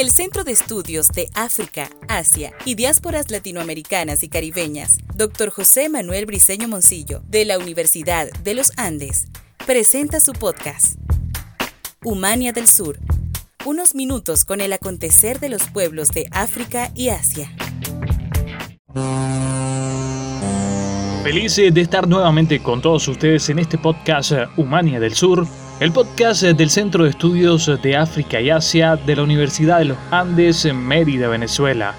El Centro de Estudios de África, Asia y Diásporas Latinoamericanas y Caribeñas, Dr. José Manuel Briceño Moncillo, de la Universidad de los Andes, presenta su podcast, Humania del Sur, unos minutos con el acontecer de los pueblos de África y Asia. Feliz de estar nuevamente con todos ustedes en este podcast Humania del Sur, el podcast del Centro de Estudios de África y Asia de la Universidad de los Andes en Mérida, Venezuela.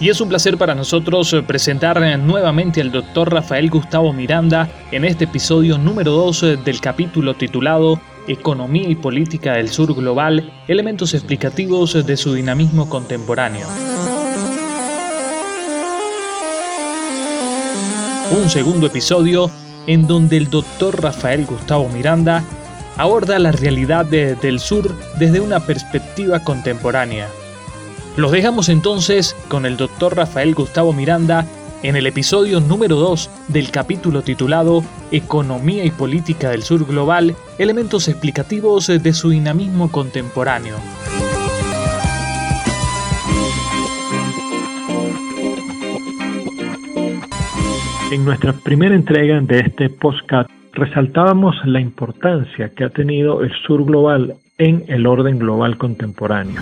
Y es un placer para nosotros presentar nuevamente al doctor Rafael Gustavo Miranda en este episodio número 2 del capítulo titulado Economía y Política del Sur Global, elementos explicativos de su dinamismo contemporáneo. Un segundo episodio en donde el doctor Rafael Gustavo Miranda aborda la realidad del sur desde una perspectiva contemporánea. Los dejamos entonces con el doctor Rafael Gustavo Miranda en el episodio número 2 del capítulo titulado Economía y Política del Sur Global, elementos explicativos de su dinamismo contemporáneo. En nuestra primera entrega de este podcast resaltábamos la importancia que ha tenido el sur global en el orden global contemporáneo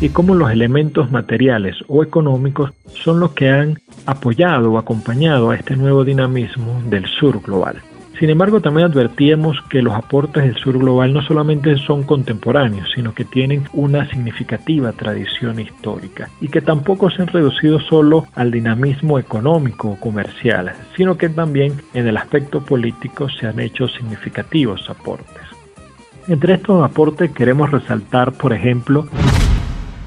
y cómo los elementos materiales o económicos son los que han apoyado o acompañado a este nuevo dinamismo del sur global. Sin embargo, también advertíamos que los aportes del sur global no solamente son contemporáneos, sino que tienen una significativa tradición histórica y que tampoco se han reducido solo al dinamismo económico o comercial, sino que también en el aspecto político se han hecho significativos aportes. Entre estos aportes queremos resaltar, por ejemplo,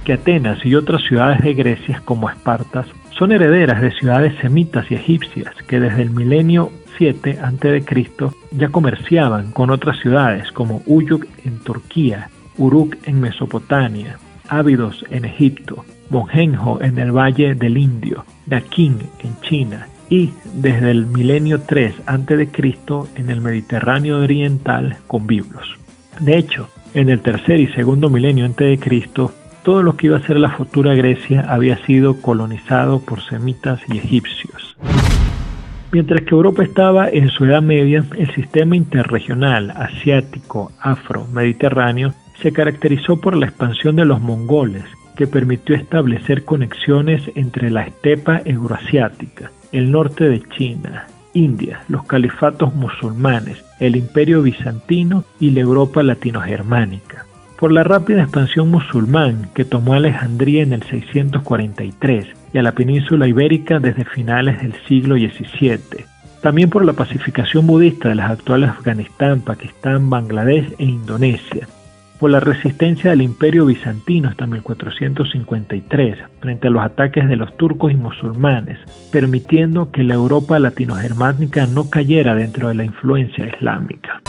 que Atenas y otras ciudades de Grecia como Espartas son herederas de ciudades semitas y egipcias que desde el milenio 7 a.C. ya comerciaban con otras ciudades como Uyuk en Turquía, Uruk en Mesopotamia, Ávidos en Egipto, Monjenjo en el Valle del Indio, Daquín en China y desde el milenio 3 a.C. en el Mediterráneo oriental con Biblos. De hecho, en el tercer y segundo milenio a.C., todo lo que iba a ser la futura Grecia había sido colonizado por semitas y egipcios. Mientras que Europa estaba en su Edad Media, el sistema interregional asiático, afro, mediterráneo se caracterizó por la expansión de los mongoles, que permitió establecer conexiones entre la estepa euroasiática, el norte de China, India, los califatos musulmanes, el imperio bizantino y la Europa latinogermánica. Por la rápida expansión musulmán que tomó Alejandría en el 643 y a la península ibérica desde finales del siglo XVII. También por la pacificación budista de las actuales Afganistán, Pakistán, Bangladesh e Indonesia. Por la resistencia del imperio bizantino hasta 1453 frente a los ataques de los turcos y musulmanes, permitiendo que la Europa latinogermánica no cayera dentro de la influencia islámica.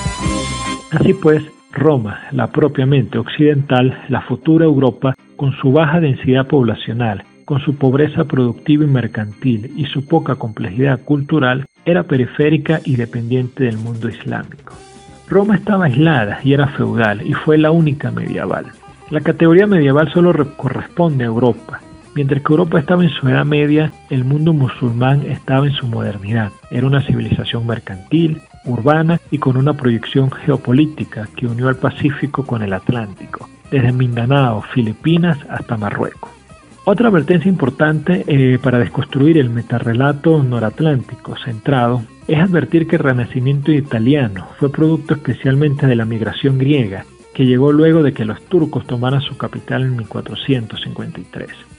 Así pues, Roma, la propiamente occidental, la futura Europa, con su baja densidad poblacional, con su pobreza productiva y mercantil y su poca complejidad cultural, era periférica y dependiente del mundo islámico. Roma estaba aislada y era feudal y fue la única medieval. La categoría medieval solo corresponde a Europa. Mientras que Europa estaba en su edad media, el mundo musulmán estaba en su modernidad. Era una civilización mercantil, urbana y con una proyección geopolítica que unió al Pacífico con el Atlántico, desde Mindanao, Filipinas hasta Marruecos. Otra advertencia importante eh, para desconstruir el metarrelato noratlántico centrado es advertir que el renacimiento italiano fue producto especialmente de la migración griega, que llegó luego de que los turcos tomaran su capital en 1453.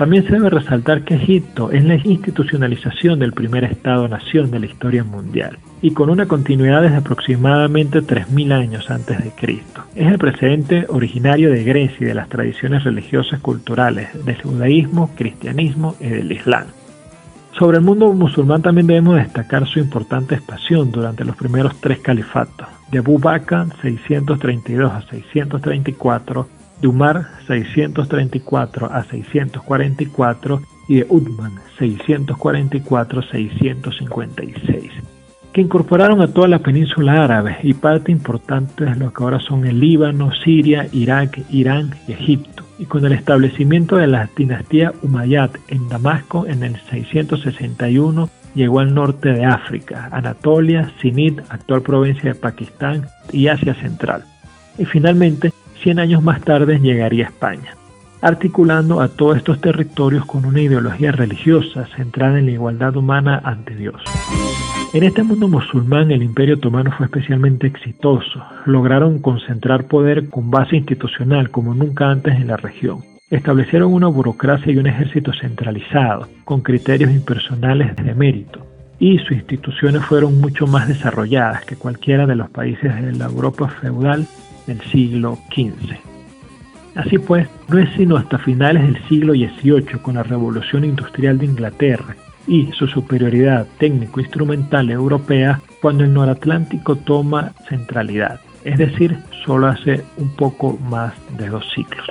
También se debe resaltar que Egipto es la institucionalización del primer Estado-nación de la historia mundial y con una continuidad desde aproximadamente 3.000 años antes de Cristo. Es el precedente originario de Grecia y de las tradiciones religiosas culturales del judaísmo, cristianismo y del islam. Sobre el mundo musulmán también debemos destacar su importante expansión durante los primeros tres califatos, de Abu Bakr 632 a 634 de Umar 634 a 644 y de Uthman 644-656, que incorporaron a toda la península árabe y parte importante de lo que ahora son el Líbano, Siria, Irak, Irán y Egipto, y con el establecimiento de la dinastía Umayyad en Damasco en el 661 llegó al norte de África, Anatolia, Sinit, actual provincia de Pakistán y Asia Central. Y finalmente, 100 años más tarde llegaría España, articulando a todos estos territorios con una ideología religiosa centrada en la igualdad humana ante Dios. En este mundo musulmán el imperio otomano fue especialmente exitoso. Lograron concentrar poder con base institucional como nunca antes en la región. Establecieron una burocracia y un ejército centralizado, con criterios impersonales de mérito, y sus instituciones fueron mucho más desarrolladas que cualquiera de los países de la Europa feudal del siglo XV. Así pues, no es sino hasta finales del siglo XVIII, con la Revolución Industrial de Inglaterra y su superioridad técnico-instrumental europea, cuando el noratlántico toma centralidad, es decir, solo hace un poco más de dos siglos.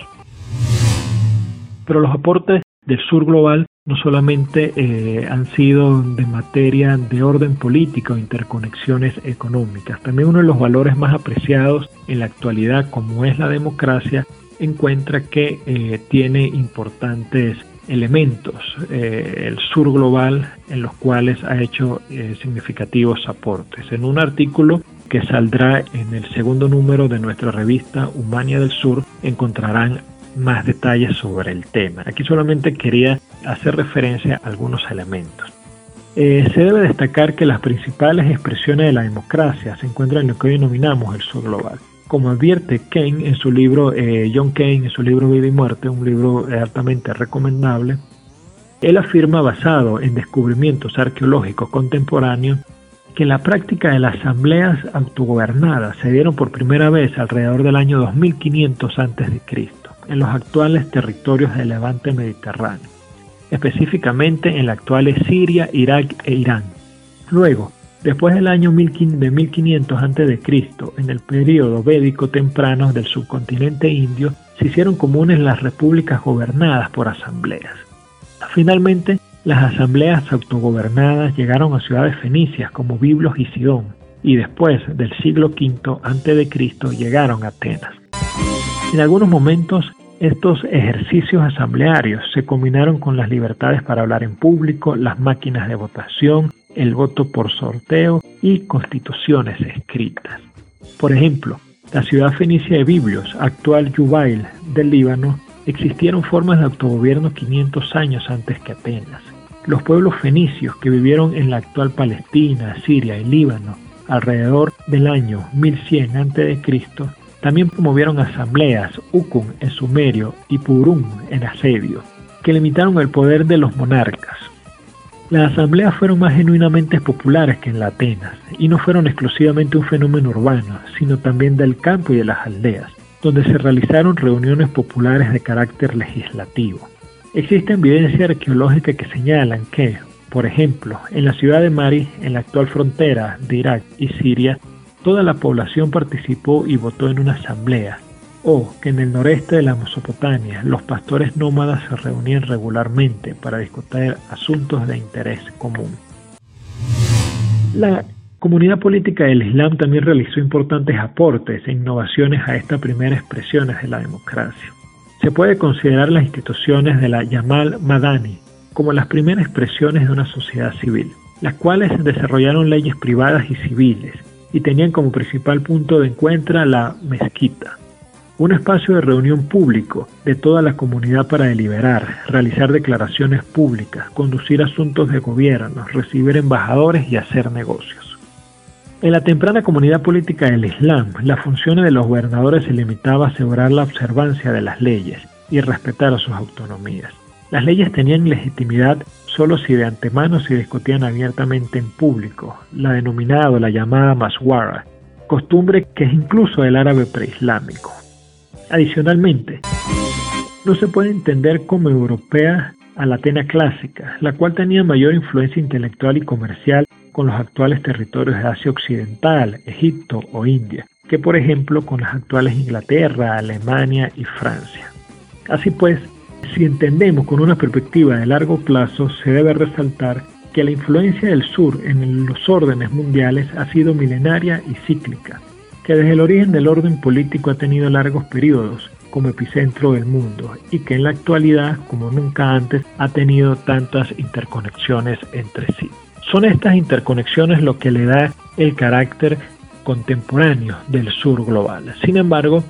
Pero los aportes del sur global no solamente eh, han sido de materia de orden político interconexiones económicas, también uno de los valores más apreciados en la actualidad, como es la democracia, encuentra que eh, tiene importantes elementos eh, el sur global en los cuales ha hecho significativos aportes. En un artículo que saldrá en el segundo número de nuestra revista Humania del Sur encontrarán más detalles sobre el tema. Aquí solamente quería hacer referencia a algunos elementos. Eh, se debe destacar que las principales expresiones de la democracia se encuentran en lo que hoy denominamos el sur global. Como advierte Kane en su libro, eh, John Kane en su libro Vida y Muerte, un libro altamente recomendable, él afirma basado en descubrimientos arqueológicos contemporáneos que la práctica de las asambleas autogobernadas se dieron por primera vez alrededor del año 2500 a.C en los actuales territorios del levante mediterráneo, específicamente en la actual Siria, Irak e Irán. Luego, después del año de 1500 a.C., en el período védico temprano del subcontinente indio, se hicieron comunes las repúblicas gobernadas por asambleas. Finalmente, las asambleas autogobernadas llegaron a ciudades fenicias como Biblos y Sidón, y después del siglo V a.C. llegaron a Atenas. En algunos momentos estos ejercicios asamblearios se combinaron con las libertades para hablar en público, las máquinas de votación, el voto por sorteo y constituciones escritas. Por ejemplo, la ciudad fenicia de Biblios, actual Yubail del Líbano, existieron formas de autogobierno 500 años antes que Atenas. Los pueblos fenicios que vivieron en la actual Palestina, Siria y Líbano alrededor del año 1100 a.C. También promovieron asambleas, Ukun en Sumerio y Purum en Asedio, que limitaron el poder de los monarcas. Las asambleas fueron más genuinamente populares que en la Atenas, y no fueron exclusivamente un fenómeno urbano, sino también del campo y de las aldeas, donde se realizaron reuniones populares de carácter legislativo. Existe evidencia arqueológica que señalan que, por ejemplo, en la ciudad de Mari, en la actual frontera de Irak y Siria, toda la población participó y votó en una asamblea, o que en el noreste de la Mesopotamia los pastores nómadas se reunían regularmente para discutir asuntos de interés común. La comunidad política del Islam también realizó importantes aportes e innovaciones a estas primeras expresiones de la democracia. Se puede considerar las instituciones de la Yamal Madani como las primeras expresiones de una sociedad civil, las cuales desarrollaron leyes privadas y civiles y tenían como principal punto de encuentro la mezquita, un espacio de reunión público de toda la comunidad para deliberar, realizar declaraciones públicas, conducir asuntos de gobierno, recibir embajadores y hacer negocios. En la temprana comunidad política del Islam, las funciones de los gobernadores se limitaba a asegurar la observancia de las leyes y respetar sus autonomías. Las leyes tenían legitimidad solo si de antemano se discutían abiertamente en público, la denominada o la llamada maswara, costumbre que es incluso del árabe preislámico. Adicionalmente, no se puede entender como europea a la Atena clásica, la cual tenía mayor influencia intelectual y comercial con los actuales territorios de Asia Occidental, Egipto o India, que por ejemplo con las actuales Inglaterra, Alemania y Francia. Así pues, si entendemos con una perspectiva de largo plazo, se debe resaltar que la influencia del sur en los órdenes mundiales ha sido milenaria y cíclica, que desde el origen del orden político ha tenido largos periodos como epicentro del mundo y que en la actualidad, como nunca antes, ha tenido tantas interconexiones entre sí. Son estas interconexiones lo que le da el carácter contemporáneo del sur global. Sin embargo,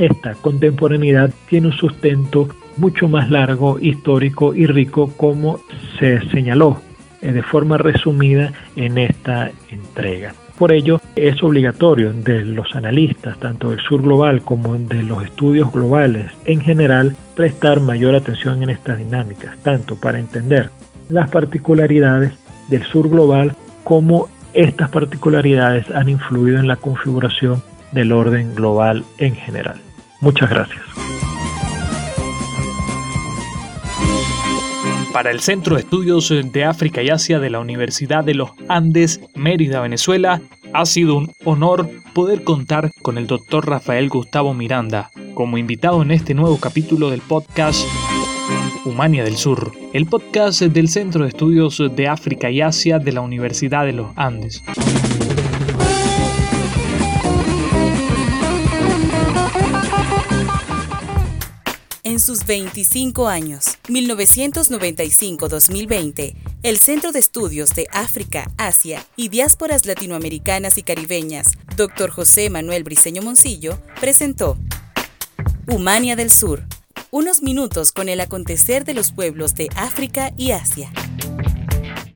esta contemporaneidad tiene un sustento mucho más largo, histórico y rico como se señaló eh, de forma resumida en esta entrega. Por ello, es obligatorio de los analistas, tanto del sur global como de los estudios globales en general, prestar mayor atención en estas dinámicas, tanto para entender las particularidades del sur global como estas particularidades han influido en la configuración del orden global en general. Muchas gracias. Para el Centro de Estudios de África y Asia de la Universidad de los Andes, Mérida, Venezuela, ha sido un honor poder contar con el doctor Rafael Gustavo Miranda como invitado en este nuevo capítulo del podcast Humania del Sur, el podcast del Centro de Estudios de África y Asia de la Universidad de los Andes. En sus 25 años, 1995-2020, el Centro de Estudios de África, Asia y Diásporas Latinoamericanas y Caribeñas, Dr. José Manuel Briceño Moncillo, presentó Humania del Sur, unos minutos con el acontecer de los pueblos de África y Asia.